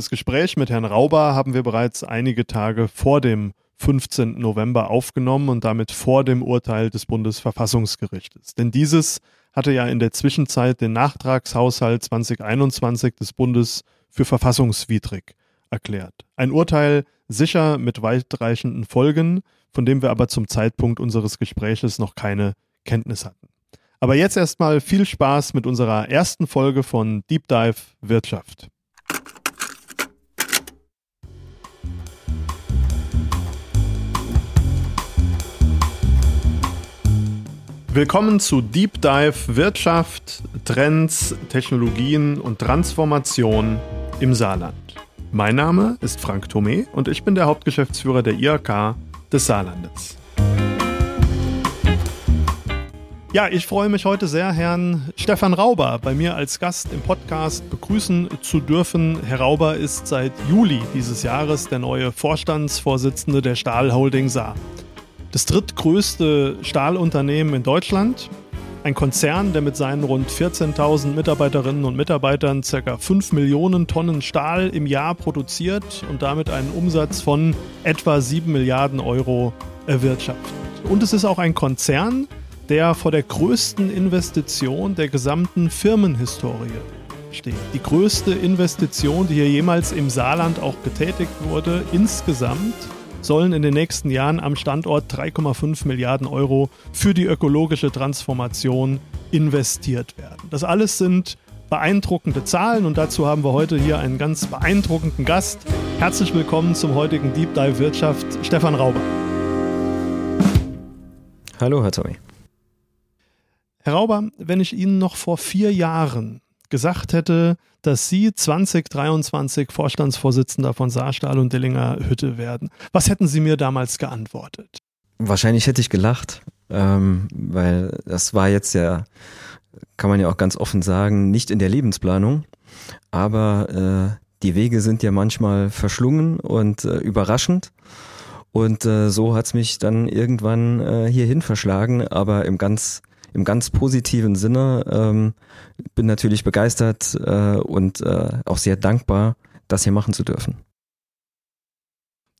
Das Gespräch mit Herrn Rauber haben wir bereits einige Tage vor dem 15. November aufgenommen und damit vor dem Urteil des Bundesverfassungsgerichtes. Denn dieses hatte ja in der Zwischenzeit den Nachtragshaushalt 2021 des Bundes für verfassungswidrig erklärt. Ein Urteil sicher mit weitreichenden Folgen, von dem wir aber zum Zeitpunkt unseres Gespräches noch keine Kenntnis hatten. Aber jetzt erstmal viel Spaß mit unserer ersten Folge von Deep Dive Wirtschaft. Willkommen zu Deep Dive Wirtschaft, Trends, Technologien und Transformation im Saarland. Mein Name ist Frank Thome und ich bin der Hauptgeschäftsführer der IHK des Saarlandes. Ja, ich freue mich heute sehr, Herrn Stefan Rauber bei mir als Gast im Podcast begrüßen zu dürfen. Herr Rauber ist seit Juli dieses Jahres der neue Vorstandsvorsitzende der Stahlholding Saar das drittgrößte Stahlunternehmen in Deutschland. Ein Konzern, der mit seinen rund 14.000 Mitarbeiterinnen und Mitarbeitern ca. 5 Millionen Tonnen Stahl im Jahr produziert und damit einen Umsatz von etwa 7 Milliarden Euro erwirtschaftet. Und es ist auch ein Konzern, der vor der größten Investition der gesamten Firmenhistorie steht. Die größte Investition, die hier jemals im Saarland auch getätigt wurde, insgesamt sollen in den nächsten Jahren am Standort 3,5 Milliarden Euro für die ökologische Transformation investiert werden. Das alles sind beeindruckende Zahlen und dazu haben wir heute hier einen ganz beeindruckenden Gast. Herzlich willkommen zum heutigen Deep Dive Wirtschaft, Stefan Rauber. Hallo, Herr Tommy. Herr Rauber, wenn ich Ihnen noch vor vier Jahren gesagt hätte, dass Sie 2023 Vorstandsvorsitzender von Saarstahl und Dillinger Hütte werden. Was hätten Sie mir damals geantwortet? Wahrscheinlich hätte ich gelacht, ähm, weil das war jetzt ja, kann man ja auch ganz offen sagen, nicht in der Lebensplanung. Aber äh, die Wege sind ja manchmal verschlungen und äh, überraschend. Und äh, so hat's mich dann irgendwann äh, hierhin verschlagen, aber im ganz im ganz positiven Sinne. Ähm, bin natürlich begeistert äh, und äh, auch sehr dankbar, das hier machen zu dürfen.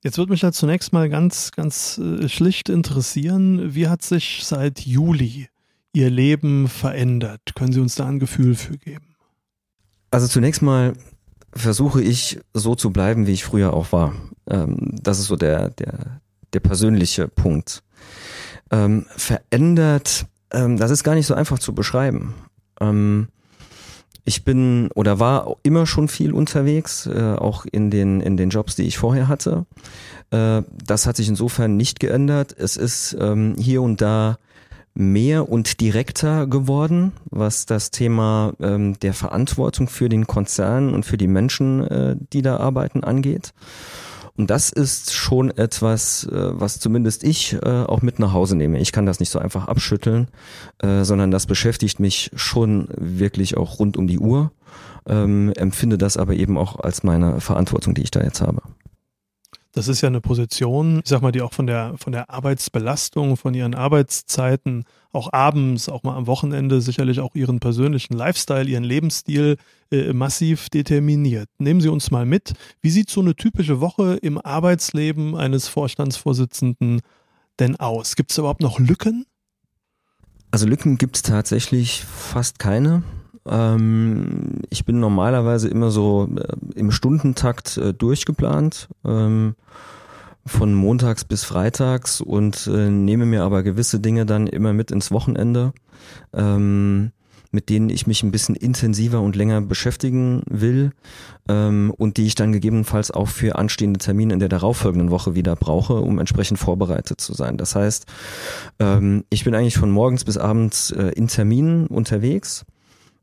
Jetzt würde mich da zunächst mal ganz, ganz äh, schlicht interessieren, wie hat sich seit Juli Ihr Leben verändert? Können Sie uns da ein Gefühl für geben? Also zunächst mal versuche ich so zu bleiben, wie ich früher auch war. Ähm, das ist so der, der, der persönliche Punkt. Ähm, verändert ähm, das ist gar nicht so einfach zu beschreiben. Ähm, ich bin oder war immer schon viel unterwegs, äh, auch in den, in den Jobs, die ich vorher hatte. Äh, das hat sich insofern nicht geändert. Es ist ähm, hier und da mehr und direkter geworden, was das Thema ähm, der Verantwortung für den Konzern und für die Menschen, äh, die da arbeiten, angeht. Und das ist schon etwas, äh, was zumindest ich äh, auch mit nach Hause nehme. Ich kann das nicht so einfach abschütteln, äh, sondern das beschäftigt mich schon wirklich auch rund um die Uhr, ähm, empfinde das aber eben auch als meine Verantwortung, die ich da jetzt habe. Das ist ja eine Position, ich sag mal, die auch von der, von der Arbeitsbelastung, von ihren Arbeitszeiten, auch abends, auch mal am Wochenende sicherlich auch ihren persönlichen Lifestyle, ihren Lebensstil äh, massiv determiniert. Nehmen Sie uns mal mit. Wie sieht so eine typische Woche im Arbeitsleben eines Vorstandsvorsitzenden denn aus? Gibt es überhaupt noch Lücken? Also Lücken gibt es tatsächlich fast keine. Ähm, ich bin normalerweise immer so äh, im Stundentakt äh, durchgeplant. Von montags bis freitags und äh, nehme mir aber gewisse Dinge dann immer mit ins Wochenende, ähm, mit denen ich mich ein bisschen intensiver und länger beschäftigen will ähm, und die ich dann gegebenenfalls auch für anstehende Termine in der darauffolgenden Woche wieder brauche, um entsprechend vorbereitet zu sein. Das heißt, ähm, ich bin eigentlich von morgens bis abends äh, in Terminen unterwegs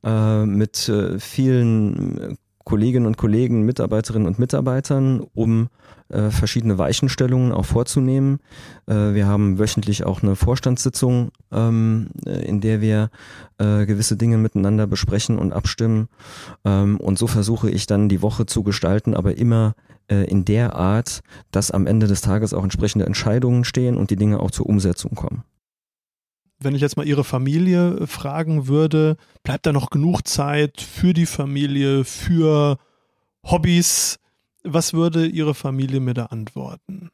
äh, mit äh, vielen Kolleginnen und Kollegen, Mitarbeiterinnen und Mitarbeitern, um äh, verschiedene Weichenstellungen auch vorzunehmen. Äh, wir haben wöchentlich auch eine Vorstandssitzung, ähm, äh, in der wir äh, gewisse Dinge miteinander besprechen und abstimmen. Ähm, und so versuche ich dann die Woche zu gestalten, aber immer äh, in der Art, dass am Ende des Tages auch entsprechende Entscheidungen stehen und die Dinge auch zur Umsetzung kommen wenn ich jetzt mal Ihre Familie äh, fragen würde, bleibt da noch genug Zeit für die Familie, für Hobbys, Was würde Ihre Familie mir da antworten?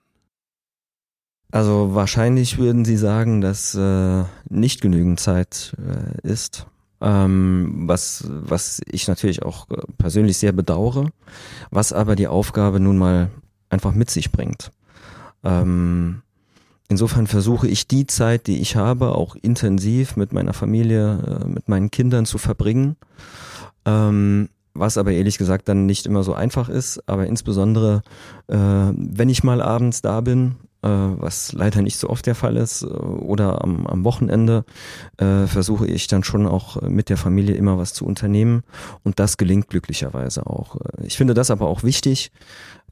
Also wahrscheinlich würden Sie sagen, dass äh, nicht genügend Zeit äh, ist, ähm, was, was ich natürlich auch äh, persönlich sehr bedauere, was aber die Aufgabe nun mal einfach mit sich bringt. Ähm, insofern versuche ich die Zeit, die ich habe, auch intensiv mit meiner Familie, äh, mit meinen Kindern zu verbringen. Ähm, was aber ehrlich gesagt dann nicht immer so einfach ist, aber insbesondere, äh, wenn ich mal abends da bin, äh, was leider nicht so oft der Fall ist, äh, oder am, am Wochenende, äh, versuche ich dann schon auch mit der Familie immer was zu unternehmen und das gelingt glücklicherweise auch. Ich finde das aber auch wichtig,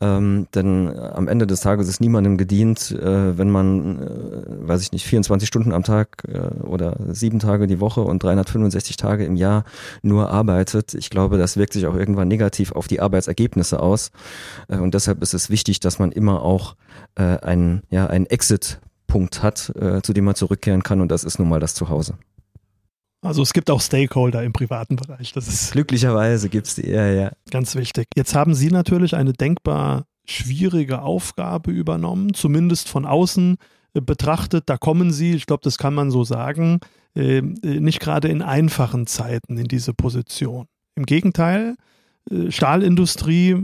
ähm, denn am Ende des Tages ist niemandem gedient, äh, wenn man, äh, weiß ich nicht, 24 Stunden am Tag äh, oder sieben Tage die Woche und 365 Tage im Jahr nur arbeitet. Ich glaube, das wirkt sich auch irgendwann negativ auf die Arbeitsergebnisse aus. Äh, und deshalb ist es wichtig, dass man immer auch äh, einen, ja, einen Exit-Punkt hat, äh, zu dem man zurückkehren kann. Und das ist nun mal das Zuhause. Also es gibt auch Stakeholder im privaten Bereich. Das ist glücklicherweise gibt's die, ja, ja. Ganz wichtig. Jetzt haben Sie natürlich eine denkbar schwierige Aufgabe übernommen, zumindest von außen äh, betrachtet. Da kommen Sie, ich glaube, das kann man so sagen, äh, äh, nicht gerade in einfachen Zeiten in diese Position. Im Gegenteil, Stahlindustrie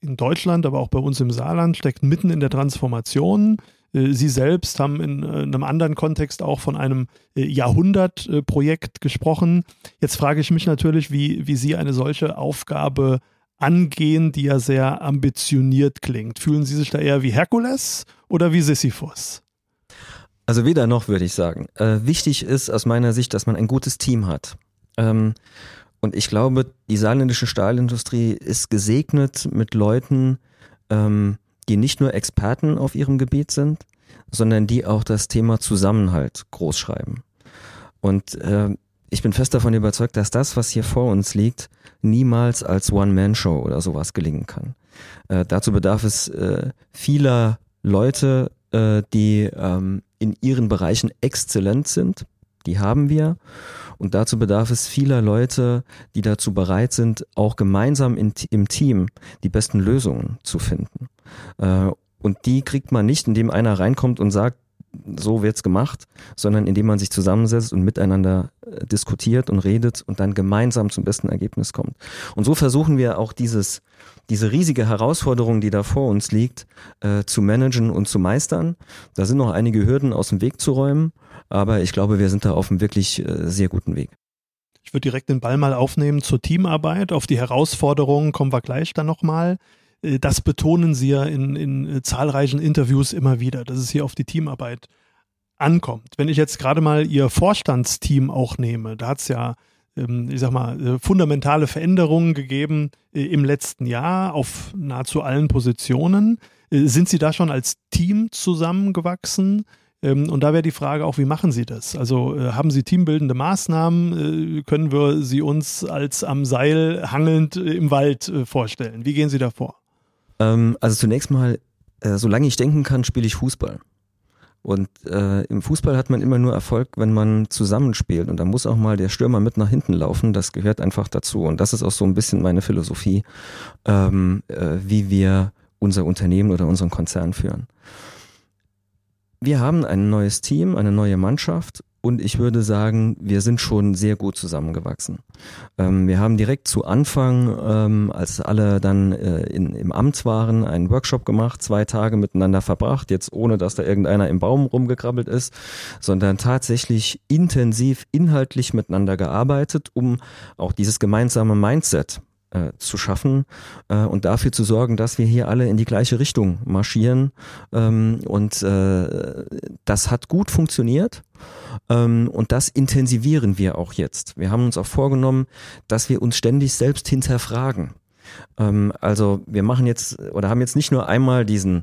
in Deutschland, aber auch bei uns im Saarland steckt mitten in der Transformation. Äh, Sie selbst haben in, äh, einem anderen Kontext auch von einem äh, Jahrhundertprojekt gesprochen. Jetzt frage ich mich natürlich, wie, wie Sie eine solche Aufgabe angehen, die ja sehr ambitioniert klingt. Fühlen Sie sich da eher wie Herkules oder wie Sisyphus? Also weder noch, würde ich sagen. Äh, wichtig ist aus meiner Sicht, dass man ein gutes Team hat. Ähm, und ich glaube, die saarländische Stahlindustrie ist gesegnet mit Leuten, ähm, die nicht nur Experten auf ihrem Gebiet sind, sondern die auch das Thema Zusammenhalt groß schreiben. Und äh, ich bin fest davon überzeugt, dass das, was hier vor uns liegt, niemals als One-Man-Show oder sowas gelingen kann. Äh, dazu bedarf es äh, vieler Leute, äh, die ähm, in ihren Bereichen exzellent sind. Die haben wir. Und dazu bedarf es vieler Leute, die dazu bereit sind, auch gemeinsam in, im Team die besten Lösungen zu finden. Äh, und die kriegt man nicht, indem einer reinkommt und sagt, so wird's gemacht, sondern indem man sich zusammensetzt und miteinander äh, diskutiert und redet und dann gemeinsam zum besten Ergebnis kommt. Und so versuchen wir auch dieses, diese riesige Herausforderung, die da vor uns liegt, äh, zu managen und zu meistern. Da sind noch einige Hürden aus dem Weg zu räumen, aber ich glaube, wir sind da auf einem wirklich äh, sehr guten Weg. Ich würde direkt den Ball mal aufnehmen zur Teamarbeit. Auf die Herausforderungen kommen wir gleich dann nochmal. Äh, das betonen Sie ja in, in äh, zahlreichen Interviews immer wieder, dass es hier auf die Teamarbeit ankommt. Wenn ich jetzt gerade mal Ihr Vorstandsteam auch nehme, da hat es ja, ähm, ich sag mal, fundamentale Veränderungen gegeben im letzten Jahr auf nahezu allen Positionen. Sind Sie da schon als Team zusammengewachsen? Ähm, und da wäre die Frage auch, wie machen Sie das? Also haben Sie teambildende Maßnahmen? können wir sie uns als am Seil hangelnd im Wald vorstellen? Wie gehen Sie da vor? Ähm, also zunächst mal, äh, solange ich denken kann, spiele ich Fußball. Und äh, im Fußball hat man immer nur Erfolg, wenn man zusammenspielt. Und da muss auch mal der Stürmer mit nach hinten laufen. Das gehört einfach dazu. Und das ist auch so ein bisschen meine Philosophie, ähm, äh, wie wir unser Unternehmen oder unseren Konzern führen. Wir haben ein neues Team, eine neue Mannschaft und ich würde sagen, wir sind schon sehr gut zusammengewachsen. Ähm, wir haben direkt zu Anfang, ähm, als alle dann äh, in, im Amt waren, einen Workshop gemacht, zwei Tage miteinander verbracht, jetzt ohne dass da irgendeiner im Baum rumgekrabbelt ist, sondern tatsächlich intensiv inhaltlich miteinander gearbeitet, um auch dieses gemeinsame Mindset äh, zu schaffen äh, und dafür zu sorgen, dass wir hier alle in die gleiche Richtung marschieren. Ähm, und äh, das hat gut funktioniert. Ähm, und das intensivieren wir auch jetzt. Wir haben uns auch vorgenommen, dass wir uns ständig selbst hinterfragen. Ähm, also wir machen jetzt oder haben jetzt nicht nur einmal diesen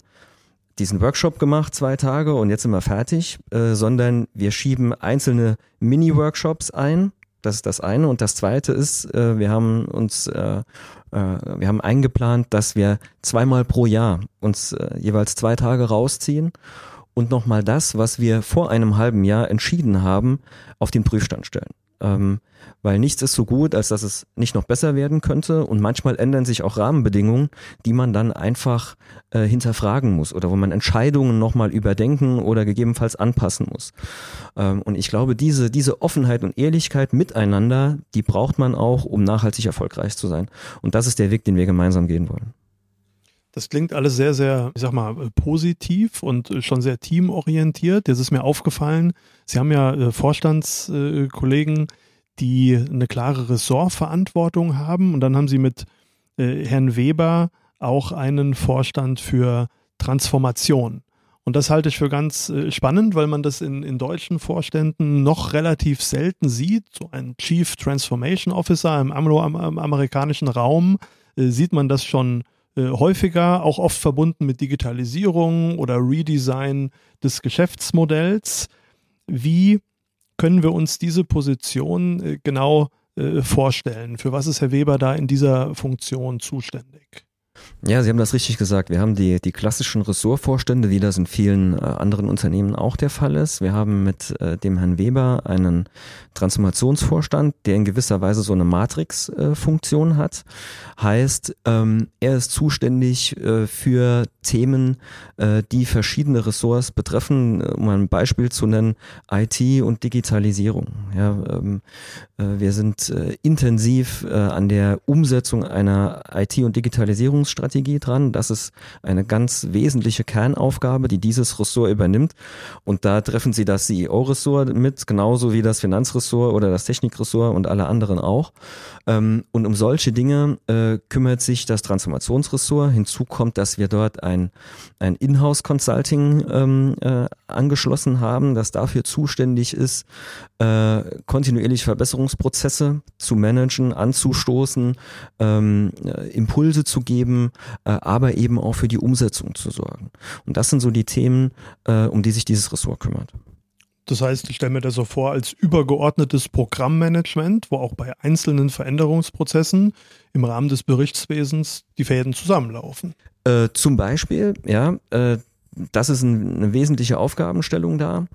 diesen Workshop gemacht, zwei Tage und jetzt sind wir fertig, äh, sondern wir schieben einzelne Mini-Workshops ein, das ist das eine. Und das zweite ist, äh, wir haben uns, äh, äh, wir haben eingeplant, dass wir zweimal pro Jahr uns jeweils zwei Tage rausziehen und nochmal das, was wir vor einem halben Jahr entschieden haben, auf den Prüfstand stellen. Ähm, weil nichts ist so gut, als dass es nicht noch besser werden könnte. Und manchmal ändern sich auch Rahmenbedingungen, die man dann einfach äh, hinterfragen muss oder wo man Entscheidungen nochmal überdenken oder gegebenenfalls anpassen muss. Ähm, und ich glaube, diese, diese Offenheit und Ehrlichkeit miteinander, die braucht man auch, um nachhaltig erfolgreich zu sein. Und das ist der Weg, den wir gemeinsam gehen wollen. Das klingt alles sehr, sehr, ich sag mal, äh, positiv und äh, schon sehr teamorientiert. Jetzt ist mir aufgefallen, Sie haben ja äh, Vorstandskollegen, die eine klare Ressortverantwortung haben und dann haben Sie mit Herrn Weber auch einen Vorstand für Transformation. Und das halte ich für ganz spannend, weil man das in, in deutschen Vorständen noch relativ selten sieht. So ein Chief Transformation Officer im, amerikanischen Raum sieht man das schon äh, häufiger, auch oft verbunden mit Digitalisierung oder Redesign des Geschäftsmodells. Wie können wir uns diese Position äh, genau äh, vorstellen? Für was ist Herr Weber da in dieser Funktion zuständig? Ja, Sie haben das richtig gesagt. Wir haben die, die klassischen Ressortvorstände, wie das in vielen äh, anderen Unternehmen auch der Fall ist. Wir haben mit äh, dem Herrn Weber einen Transformationsvorstand, der in gewisser Weise so eine Matrix-Funktion hat. Heißt, ähm, er ist zuständig äh, für Themen, die verschiedene Ressorts betreffen. Um ein Beispiel zu nennen, IT und Digitalisierung. Ja, ähm, äh, wir sind intensiv an der Umsetzung einer IT- und Digitalisierungsstrategie dran. Das ist eine ganz wesentliche Kernaufgabe, die dieses Ressort übernimmt. Und da treffen Sie das CEO-Ressort mit, genauso wie das Finanzressort oder das Technikressort und alle anderen auch. Ähm, und um solche Dinge kümmert sich das Transformationsressort. Hinzu kommt, dass wir dort ein, ein Inhouse-Consulting ähm, angeschlossen haben, das dafür zuständig ist, kontinuierlich Verbesserungen Veränderungsprozesse zu managen, anzustoßen, ähm, äh, Impulse zu geben, äh, aber eben auch für die Umsetzung zu sorgen. Und das sind so die Themen, äh, um die sich dieses Ressort kümmert. Das heißt, ich stelle mir das so vor als übergeordnetes Programmmanagement, wo auch bei einzelnen Veränderungsprozessen im Rahmen des Berichtswesens die Fäden zusammenlaufen. Äh, zum Beispiel, ja, äh, das ist ein, eine wesentliche Aufgabenstellung da.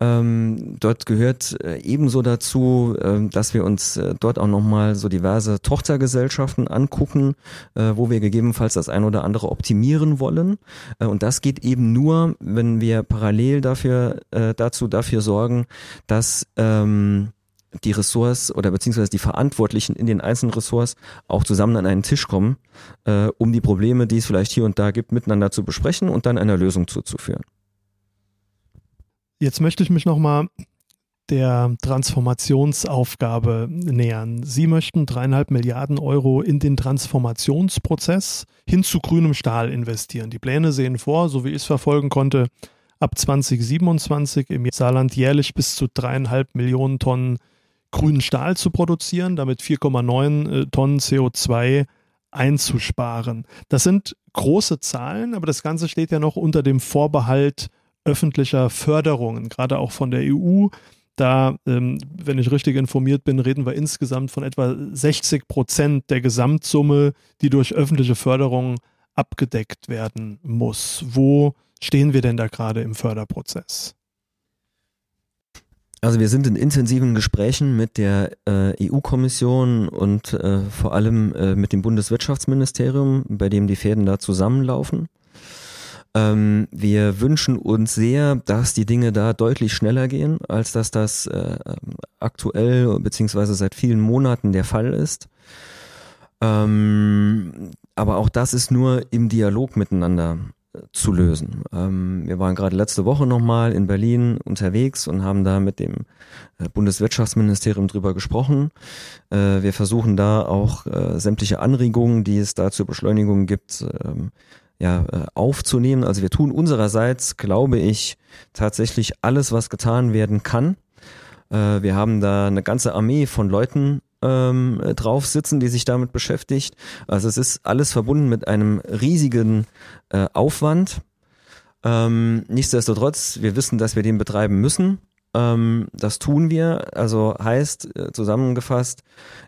Ähm, dort gehört äh, ebenso dazu, äh, dass wir uns äh, dort auch nochmal so diverse Tochtergesellschaften angucken, äh, wo wir gegebenenfalls das ein oder andere optimieren wollen. Und das geht eben nur, wenn wir parallel dafür, dazu dafür sorgen, dass ähm, die Ressorts oder beziehungsweise die Verantwortlichen in den einzelnen Ressorts auch zusammen an einen Tisch kommen, äh, um die Probleme, die es vielleicht hier und da gibt, miteinander zu besprechen und dann einer Lösung zuzuführen. Jetzt möchte ich mich nochmal der Transformationsaufgabe nähern. Sie möchten dreieinhalb Milliarden Euro in den Transformationsprozess hin zu grünem Stahl investieren. Die Pläne sehen vor, so wie ich es verfolgen konnte, ab 2027 im Saarland jährlich bis zu dreieinhalb Millionen Tonnen grünen Stahl zu produzieren, damit 4,9 äh, Tonnen CO2 einzusparen. Das sind große Zahlen, aber das Ganze steht ja noch unter dem Vorbehalt öffentlicher Förderungen, gerade auch von der EU. Da, ähm, wenn ich richtig informiert bin, reden wir insgesamt von etwa 60 Prozent der Gesamtsumme, die durch öffentliche Förderung abgedeckt werden muss. Wo stehen wir denn da gerade im Förderprozess? Also wir sind in intensiven Gesprächen mit der äh, EU-Kommission und äh, vor allem äh, mit dem Bundeswirtschaftsministerium, bei dem die Fäden da zusammenlaufen. Ähm, wir wünschen uns sehr, dass die Dinge da deutlich schneller gehen, als dass das äh, aktuell beziehungsweise seit vielen Monaten der Fall ist. Ähm, aber auch das ist nur im Dialog miteinander zu lösen. Ähm, wir waren gerade letzte Woche nochmal in Berlin unterwegs und haben da mit dem äh, Bundeswirtschaftsministerium drüber gesprochen. Äh, wir versuchen da auch äh, sämtliche Anregungen, die es da zur Beschleunigung gibt, ähm, ja, äh, aufzunehmen. Also wir tun unsererseits, glaube ich, tatsächlich alles, was getan werden kann. Äh, wir haben da eine ganze Armee von Leuten ähm, drauf sitzen, die sich damit beschäftigt. Also es ist alles verbunden mit einem riesigen äh, Aufwand. Ähm, nichtsdestotrotz, wir wissen, dass wir den betreiben müssen. Ähm, das tun wir. Also heißt äh, zusammengefasst,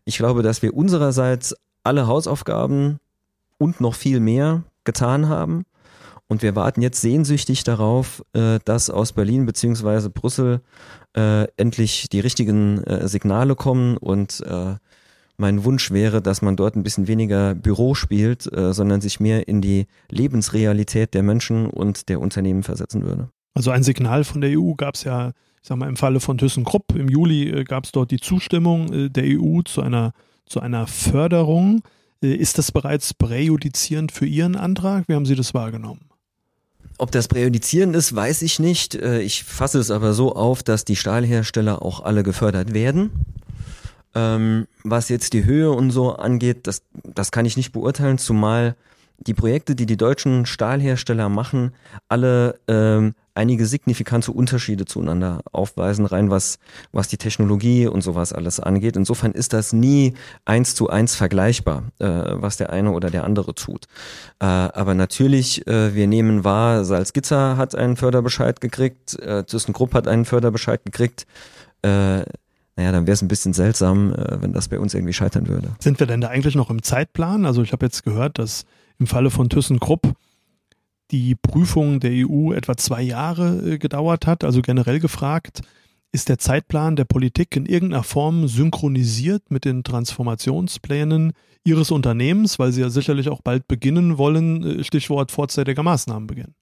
ich glaube, dass wir unsererseits alle Hausaufgaben und noch viel mehr getan haben Und wir warten jetzt sehnsüchtig darauf, äh, dass aus Berlin beziehungsweise Brüssel äh, endlich die richtigen äh, Signale kommen und äh, mein Wunsch wäre, dass man dort ein bisschen weniger Büro spielt, äh, sondern sich mehr in die Lebensrealität der Menschen und der Unternehmen versetzen würde. Also ein Signal von der EU gab es ja, ich sag mal, im Falle von ThyssenKrupp im Juli äh, gab es dort die Zustimmung der EU zu einer, zu einer Förderung. Ist das bereits präjudizierend für Ihren Antrag? Wie haben Sie das wahrgenommen? Ob das präjudizierend ist, weiß ich nicht. Äh, ich fasse es aber so auf, dass die Stahlhersteller auch alle gefördert werden. Ähm, was jetzt die Höhe und so angeht, das, das kann ich nicht beurteilen, zumal die Projekte, die die deutschen Stahlhersteller machen, alle ähm, einige signifikante Unterschiede zueinander aufweisen, rein was, was die Technologie und sowas alles angeht. Insofern ist das nie eins zu eins vergleichbar, äh, was der eine oder der andere tut. Äh, aber natürlich, äh, wir nehmen wahr, Salzgitter hat einen Förderbescheid gekriegt, äh, ThyssenKrupp hat einen Förderbescheid gekriegt. Äh, naja, dann wäre es ein bisschen seltsam, äh, wenn das bei uns irgendwie scheitern würde. Sind wir denn da eigentlich noch im Zeitplan? Also ich habe jetzt gehört, dass im Falle von ThyssenKrupp die Prüfung der EU etwa zwei Jahre äh, gedauert hat. Also generell gefragt, ist der Zeitplan der Politik in irgendeiner Form synchronisiert mit den Transformationsplänen Ihres Unternehmens, weil Sie ja sicherlich auch bald beginnen wollen, äh, Stichwort vorzeitiger Maßnahmen beginnen?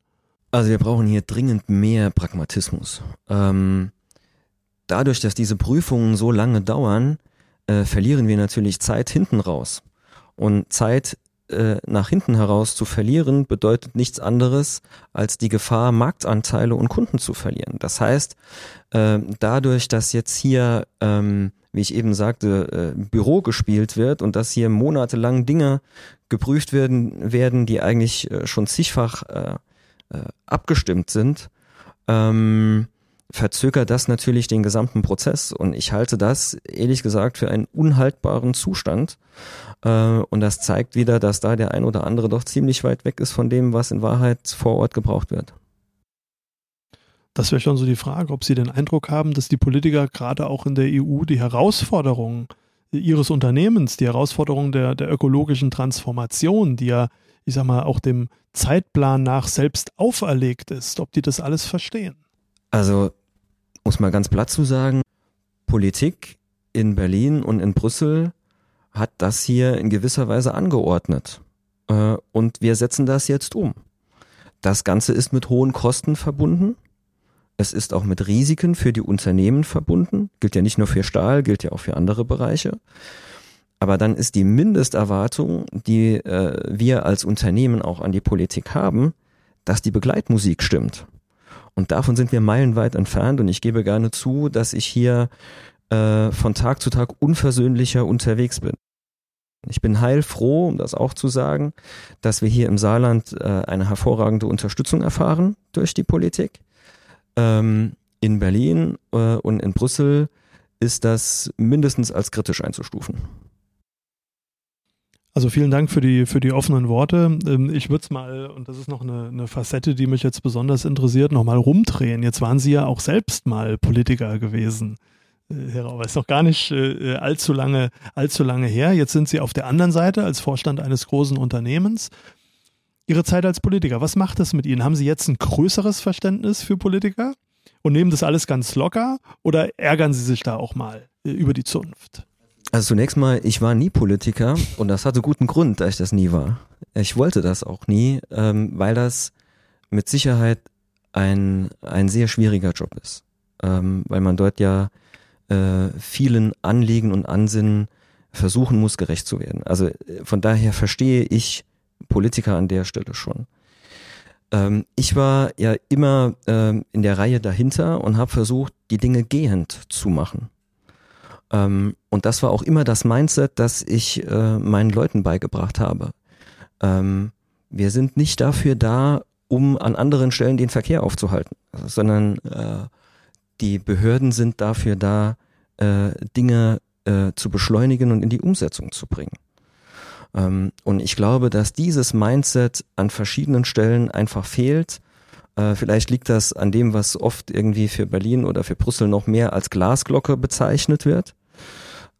Also wir brauchen hier dringend mehr Pragmatismus. Ähm, dadurch, dass diese Prüfungen so lange dauern, äh, verlieren wir natürlich Zeit hinten raus. Und Zeit äh, nach hinten heraus zu verlieren, bedeutet nichts anderes, als die Gefahr, Marktanteile und Kunden zu verlieren. Das heißt, äh, dadurch, dass jetzt hier, ähm, wie ich eben sagte, äh, Büro gespielt wird und dass hier monatelang Dinge geprüft werden, werden die eigentlich äh, schon zigfach äh, abgestimmt sind, ähm, verzögert das natürlich den gesamten Prozess. Und ich halte das, ehrlich gesagt, für einen unhaltbaren Zustand. Äh, und das zeigt wieder, dass da der ein oder andere doch ziemlich weit weg ist von dem, was in Wahrheit vor Ort gebraucht wird. Das wäre schon so die Frage, ob Sie den Eindruck haben, dass die Politiker gerade auch in der EU die Herausforderungen ihres Unternehmens, die Herausforderungen der, der ökologischen Transformation, die ja, ich sag mal, auch dem Zeitplan nach selbst auferlegt ist, ob die das alles verstehen. Also es mal ganz platt zu sagen, Politik in Berlin und in Brüssel hat das hier in gewisser Weise angeordnet. Äh, und wir setzen das jetzt um. Das Ganze ist mit hohen Kosten verbunden. Es ist auch mit Risiken für die Unternehmen verbunden. Gilt ja nicht nur für Stahl, gilt ja auch für andere Bereiche. Aber dann ist die Mindesterwartung, die äh, wir als Unternehmen auch an die Politik haben, dass die Begleitmusik stimmt. Und davon sind wir meilenweit entfernt und ich gebe gerne zu, dass ich hier äh, von Tag zu Tag unversöhnlicher unterwegs bin. Ich bin heilfroh, um das auch zu sagen, dass wir hier im Saarland äh, eine hervorragende Unterstützung erfahren durch die Politik. Ähm, in Berlin äh, und in Brüssel ist das mindestens als kritisch einzustufen. Also vielen Dank für die, für die offenen Worte. Ähm, ich würde es mal, und das ist noch eine, eine Facette, die mich jetzt besonders interessiert, nochmal rumdrehen. Jetzt waren Sie ja auch selbst mal Politiker gewesen. Äh, Herr Rauber, ist noch gar nicht äh, allzu lange, allzu lange her. Jetzt sind Sie auf der anderen Seite als Vorstand eines großen Unternehmens. Ihre Zeit als Politiker, was macht das mit Ihnen? Haben Sie jetzt ein größeres Verständnis für Politiker und nehmen das alles ganz locker oder ärgern Sie sich da auch mal äh, über die Zunft? Also zunächst mal, ich war nie Politiker und das hatte guten Grund, dass ich das nie war. Ich wollte das auch nie, ähm, weil das mit Sicherheit ein, ein sehr schwieriger Job ist. Ähm, weil man dort ja äh, vielen Anliegen und Ansinnen versuchen muss, gerecht zu werden. Also äh, von daher verstehe ich Politiker an der Stelle schon. Ähm, ich war ja immer ähm, in der Reihe dahinter und habe versucht, die Dinge gehend zu machen. Ähm, und das war auch immer das Mindset, das ich äh, meinen Leuten beigebracht habe. Ähm, wir sind nicht dafür da, um an anderen Stellen den Verkehr aufzuhalten, sondern äh, die Behörden sind dafür da, äh, Dinge äh, zu beschleunigen und in die Umsetzung zu bringen. Ähm, und ich glaube, dass dieses Mindset an verschiedenen Stellen einfach fehlt. Äh, vielleicht liegt das an dem, was oft irgendwie für Berlin oder für Brüssel noch mehr als Glasglocke bezeichnet wird.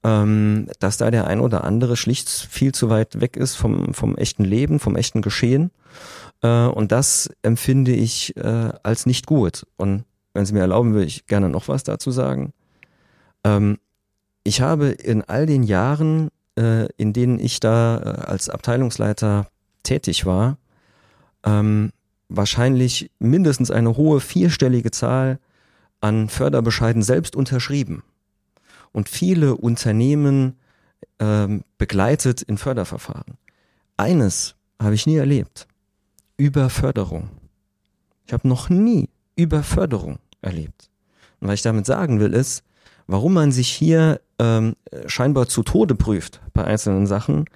Ähm, dass da der ein oder andere schlicht viel zu weit weg ist vom, vom echten Leben, vom echten Geschehen. Äh, und das empfinde ich äh, als nicht gut. Und wenn Sie mir erlauben, würde ich gerne noch was dazu sagen. Ähm, ich habe in all den Jahren, äh, in denen ich da äh, als Abteilungsleiter tätig war, ähm, wahrscheinlich mindestens eine hohe vierstellige Zahl an Förderbescheiden selbst unterschrieben und viele Unternehmen ähm, begleitet in Förderverfahren. Eines habe ich nie erlebt. Überförderung. Ich habe noch nie Überförderung erlebt. Und was ich damit sagen will, ist, warum man sich hier ähm, scheinbar zu Tode prüft bei einzelnen Sachen,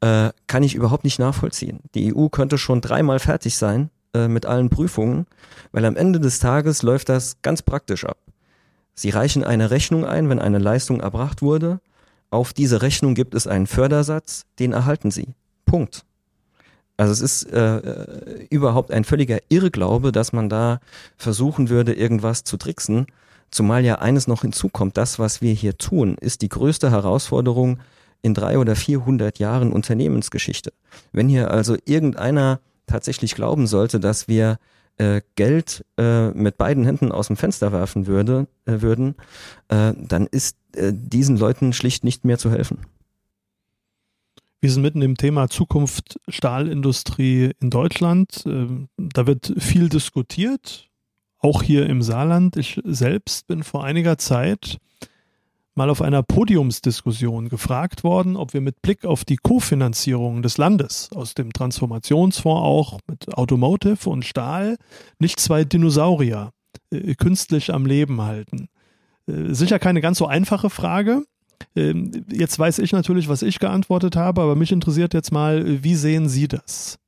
äh, kann ich überhaupt nicht nachvollziehen. Die EU könnte schon dreimal fertig sein äh, mit allen Prüfungen, weil am Ende des Tages läuft das ganz praktisch ab. Sie reichen eine Rechnung ein, wenn eine Leistung erbracht wurde. Auf diese Rechnung gibt es einen Fördersatz, den erhalten Sie. Punkt. Also es ist äh, äh, überhaupt ein völliger Irrglaube, dass man da versuchen würde, irgendwas zu tricksen. Zumal ja eines noch hinzukommt, das, was wir hier tun, ist die größte Herausforderung in drei oder vierhundert Jahren Unternehmensgeschichte. Wenn hier also irgendeiner tatsächlich glauben sollte, dass wir äh, Geld äh, mit beiden Händen aus dem Fenster werfen würde, äh, würden, äh, dann ist äh, diesen Leuten schlicht nicht mehr zu helfen. Wir sind mitten im Thema Zukunft Stahlindustrie in Deutschland. Ähm, da wird viel diskutiert, auch hier im Saarland. Ich selbst bin vor einiger Zeit mal auf einer Podiumsdiskussion gefragt worden, ob wir mit Blick auf die Kofinanzierung des Landes aus dem Transformationsfonds auch mit Automotive und Stahl nicht zwei Dinosaurier äh, künstlich am Leben halten. Äh, sicher keine ganz so einfache Frage. Ähm, jetzt weiß ich natürlich, was ich geantwortet habe, aber mich interessiert jetzt mal, wie sehen Sie das?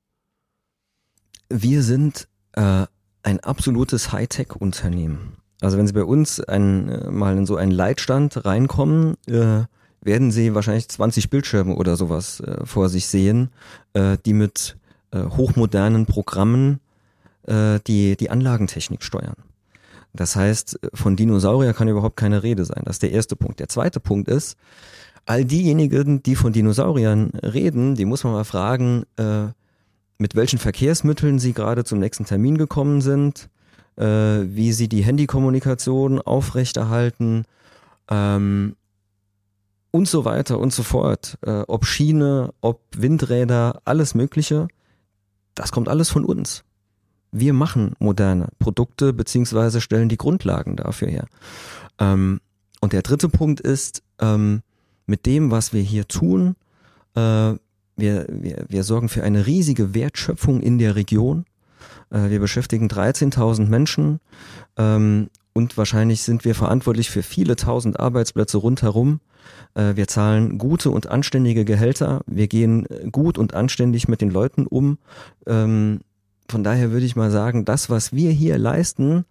Wir sind äh, ein absolutes Hightech-Unternehmen. Also wenn Sie bei uns ein, äh, mal in so einen Leitstand reinkommen, äh, werden Sie wahrscheinlich 20 Bildschirme oder sowas äh, vor sich sehen, äh, die mit äh, hochmodernen Programmen äh, die, die Anlagentechnik steuern. Das heißt, von Dinosaurier kann überhaupt keine Rede sein. Das ist der erste Punkt. Der zweite Punkt ist, all diejenigen, die von Dinosauriern reden, die muss man mal fragen, mit welchen Verkehrsmitteln sie gerade zum nächsten Termin gekommen sind, äh, wie sie die Handykommunikation aufrechterhalten ähm, und so weiter und so fort. Äh, ob Schiene, ob Windräder, alles Mögliche, das kommt alles von uns. Wir machen moderne Produkte beziehungsweise stellen die Grundlagen dafür her. Ähm, und der dritte Punkt ist, ähm, mit dem, was wir hier tun, äh, wir, wir, wir sorgen für eine riesige Wertschöpfung in der Region. Äh, wir beschäftigen 13.000 Menschen ähm, und wahrscheinlich sind wir verantwortlich für viele tausend Arbeitsplätze rundherum. Äh, wir zahlen gute und anständige Gehälter. Wir gehen gut und anständig mit den Leuten um. Ähm, von daher würde ich mal sagen, das, was wir hier leisten,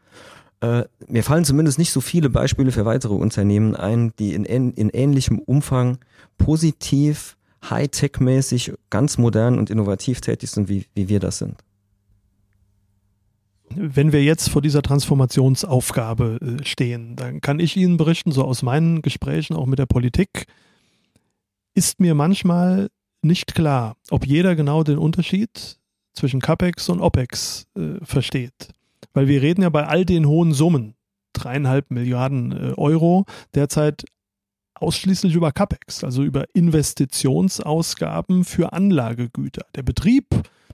äh, mir fallen zumindest nicht so viele Beispiele für weitere Unternehmen ein, die in, in ähnlichem Umfang positiv, high-tech-mäßig, ganz modern und innovativ tätig sind, wie, wie wir das sind. Wenn wir jetzt vor dieser Transformationsaufgabe äh, stehen, dann kann ich Ihnen berichten, so aus meinen Gesprächen auch mit der Politik, ist mir manchmal nicht klar, ob jeder genau den Unterschied zwischen CAPEX und OPEX äh, versteht. Weil wir reden ja bei all den hohen Summen, dreieinhalb Milliarden äh, Euro, derzeit ausschließlich über CAPEX, also über Investitionsausgaben für Anlagegüter. Der Betrieb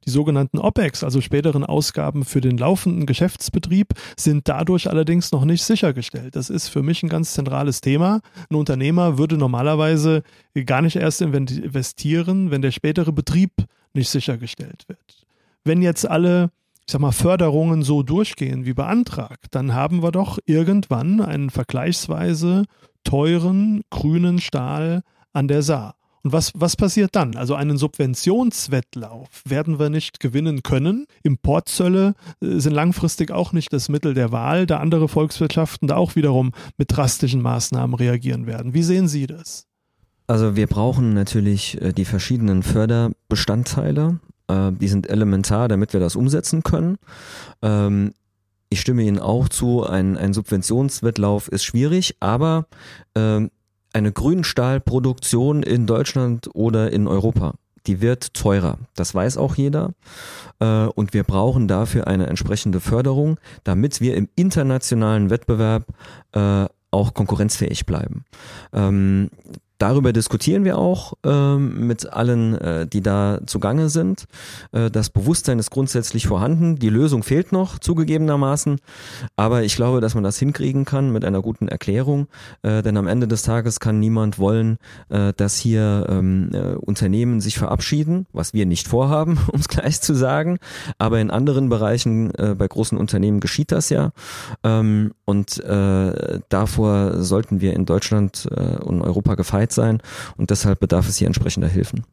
die sogenannten OPEX, also späteren Ausgaben für den laufenden Geschäftsbetrieb, sind dadurch allerdings noch nicht sichergestellt. Das ist für mich ein ganz zentrales Thema. Ein Unternehmer würde normalerweise gar nicht erst investieren, wenn der spätere Betrieb nicht sichergestellt wird. Wenn jetzt alle ich sag mal, Förderungen so durchgehen wie beantragt, dann haben wir doch irgendwann einen vergleichsweise teuren grünen Stahl an der Saar. Und was, was passiert dann? Also einen Subventionswettlauf werden wir nicht gewinnen können. Importzölle äh, sind langfristig auch nicht das Mittel der Wahl, da andere Volkswirtschaften da auch wiederum mit drastischen Maßnahmen reagieren werden. Wie sehen Sie das? Also wir brauchen natürlich äh, die verschiedenen Förderbestandteile. Äh, die sind elementar, damit wir das umsetzen können. Ähm, ich stimme Ihnen auch zu, ein, ein Subventionswettlauf ist schwierig, aber ähm, eine Grünstahlproduktion in Deutschland oder in Europa die wird teurer. Das weiß auch jeder. Äh, und wir brauchen dafür eine entsprechende Förderung, damit wir im internationalen Wettbewerb äh, auch konkurrenzfähig bleiben. Darüber diskutieren wir auch ähm, mit allen, äh, die da zugange sind. Äh, das Bewusstsein ist grundsätzlich vorhanden. Die Lösung fehlt noch, zugegebenermaßen. Aber ich glaube, dass man das hinkriegen kann mit einer guten Erklärung. Äh, denn am Ende des Tages kann niemand wollen, äh, dass hier ähm, äh, Unternehmen sich verabschieden, was wir nicht vorhaben, um es gleich zu sagen. Aber in anderen Bereichen, äh, bei großen Unternehmen geschieht das ja. Ähm, und davor sollten wir in Deutschland und Europa gefeit sein und deshalb bedarf es hier entsprechender Hilfen.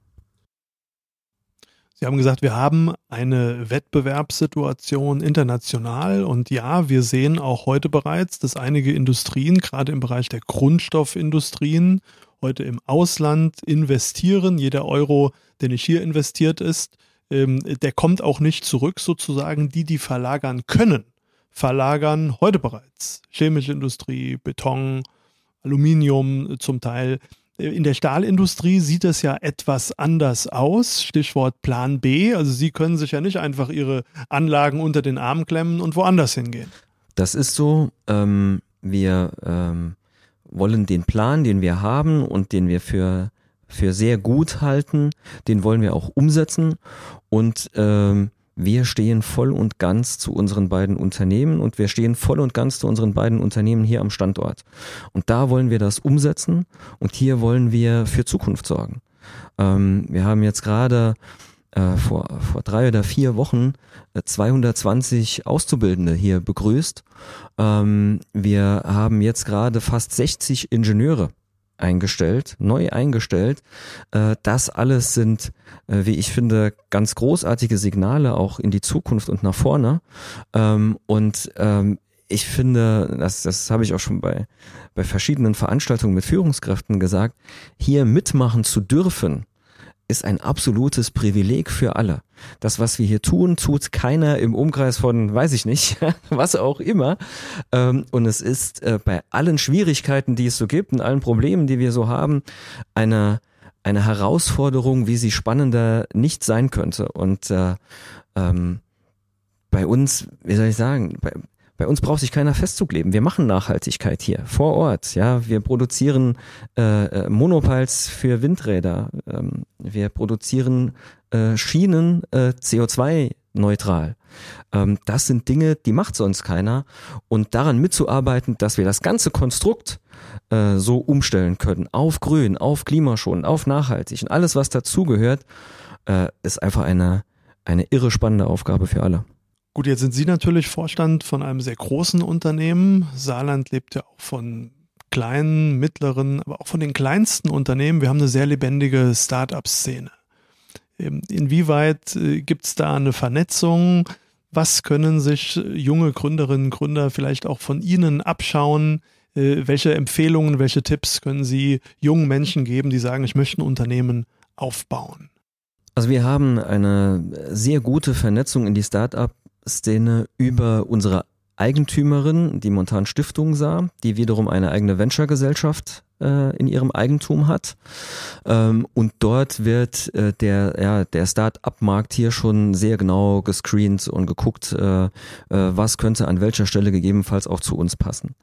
Sie haben gesagt, wir haben eine Wettbewerbssituation international und ja, wir sehen auch heute bereits, dass einige Industrien, gerade im Bereich der Grundstoffindustrien, heute im Ausland investieren. Jeder Euro, der nicht hier investiert ist, ähm, der kommt auch nicht zurück sozusagen. Die, die verlagern können, verlagern heute bereits. Chemische Industrie, Beton, Aluminium zum Teil. In der Stahlindustrie sieht es ja etwas anders aus. Stichwort Plan B. Also Sie können sich ja nicht einfach Ihre Anlagen unter den Arm klemmen und woanders hingehen. Das ist so. Ähm, wir ähm, wollen den Plan, den wir haben und den wir für für sehr gut halten, den wollen wir auch umsetzen und ähm, wir stehen voll und ganz zu unseren beiden Unternehmen und wir stehen voll und ganz zu unseren beiden Unternehmen hier am Standort. Und da wollen wir das umsetzen und hier wollen wir für Zukunft sorgen. Ähm, wir haben jetzt gerade äh, vor, vor drei oder vier Wochen 220 äh, Auszubildende hier begrüßt. Ähm, wir haben jetzt gerade fast 60 Ingenieure eingestellt, neu eingestellt. Äh, das alles sind, äh, wie ich finde, ganz großartige Signale auch in die Zukunft und nach vorne. Ähm, und ähm, ich finde, das, das habe ich auch schon bei, bei verschiedenen Veranstaltungen mit Führungskräften gesagt, hier mitmachen zu dürfen, ist ein absolutes Privileg für alle. Das, was wir hier tun, tut keiner im Umkreis von, weiß ich nicht, was auch immer. Ähm, und es ist äh, bei allen Schwierigkeiten, die es so gibt und allen Problemen, die wir so haben, eine, eine Herausforderung, wie sie spannender nicht sein könnte. Und äh, ähm, bei uns, wie soll ich sagen, bei, bei uns braucht sich keiner Festzug leben. Wir machen Nachhaltigkeit hier vor Ort. Ja, wir produzieren äh, äh, Monopiles für Windräder. Ähm, wir produzieren äh, Schienen äh, CO2 neutral. Ähm, das sind Dinge, die macht sonst keiner. Und daran mitzuarbeiten, dass wir das ganze Konstrukt äh, so umstellen können auf Grün, auf Klimaschonend, auf nachhaltig und alles, was dazugehört, äh, ist einfach eine eine irre spannende Aufgabe für alle. Gut, jetzt sind Sie natürlich Vorstand von einem sehr großen Unternehmen. Saarland lebt ja auch von kleinen, mittleren, aber auch von den kleinsten Unternehmen. Wir haben eine sehr lebendige Start-up-Szene. Ähm, inwieweit äh, gibt es da eine Vernetzung? Was können sich junge Gründerinnen und Gründer vielleicht auch von Ihnen abschauen? Äh, welche Empfehlungen, welche Tipps können Sie jungen Menschen geben, die sagen, ich möchte ein Unternehmen aufbauen? Also wir haben eine sehr gute Vernetzung in die Start-up Szene über unsere Eigentümerin, die Montan Stiftung sah, die wiederum eine eigene Venture-Gesellschaft äh, in ihrem Eigentum hat. Ähm, und dort wird äh, der, ja, der Start-up-Markt hier schon sehr genau gescreent und geguckt, äh, äh, was könnte an welcher Stelle gegebenenfalls auch zu uns passen.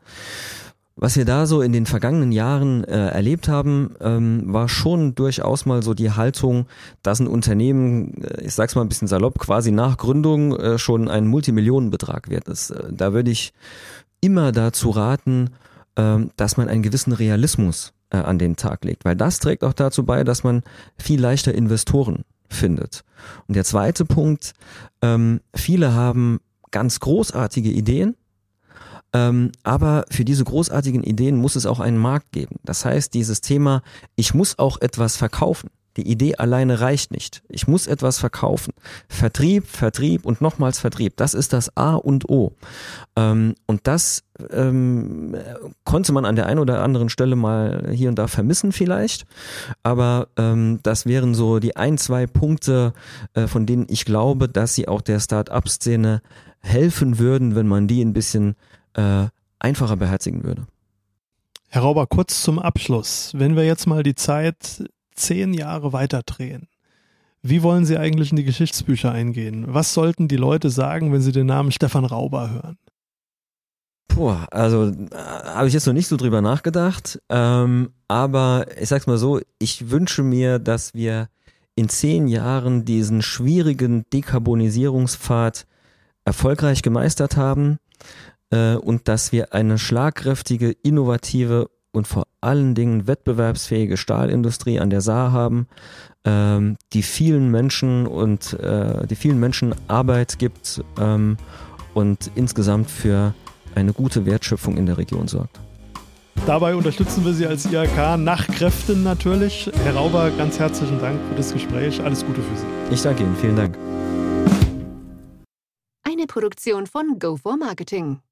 Was wir da so in den vergangenen Jahren äh, erlebt haben, ähm, war schon durchaus mal so die Haltung, dass ein Unternehmen, äh, ich sag's mal ein bisschen salopp, quasi nach Gründung äh, schon ein Multimillionenbetrag wert ist. Äh, da würde ich immer dazu raten, äh, dass man einen gewissen Realismus äh, an den Tag legt, weil das trägt auch dazu bei, dass man viel leichter Investoren findet. Und der zweite Punkt, ähm, viele haben ganz großartige Ideen, ähm, aber für diese großartigen Ideen muss es auch einen Markt geben. Das heißt, dieses Thema, ich muss auch etwas verkaufen. Die Idee alleine reicht nicht. Ich muss etwas verkaufen. Vertrieb, Vertrieb und nochmals Vertrieb. Das ist das A und O. Ähm, und das ähm, konnte man an der einen oder anderen Stelle mal hier und da vermissen vielleicht. Aber ähm, das wären so die ein, zwei Punkte, äh, von denen ich glaube, dass sie auch der Start-up-Szene helfen würden, wenn man die ein bisschen äh, einfacher beherzigen würde. Herr Rauber, kurz zum Abschluss. Wenn wir jetzt mal die Zeit zehn Jahre weiter drehen, wie wollen Sie eigentlich in die Geschichtsbücher eingehen? Was sollten die Leute sagen, wenn sie den Namen Stefan Rauber hören? Puh, also äh, habe ich jetzt noch nicht so drüber nachgedacht. Ähm, aber ich sag's mal so, ich wünsche mir, dass wir in zehn Jahren diesen schwierigen Dekarbonisierungspfad erfolgreich gemeistert haben äh, und dass wir eine schlagkräftige, innovative und vor allen Dingen wettbewerbsfähige Stahlindustrie an der Saar haben, ähm, die vielen Menschen und äh, die vielen Menschen Arbeit gibt ähm, und insgesamt für eine gute Wertschöpfung in der Region sorgt. Dabei unterstützen wir Sie als IHK nach Kräften natürlich. Herr Rauber, ganz herzlichen Dank für das Gespräch. Alles Gute für Sie. Ich danke Ihnen. Vielen Dank. Eine Produktion von Go for Marketing.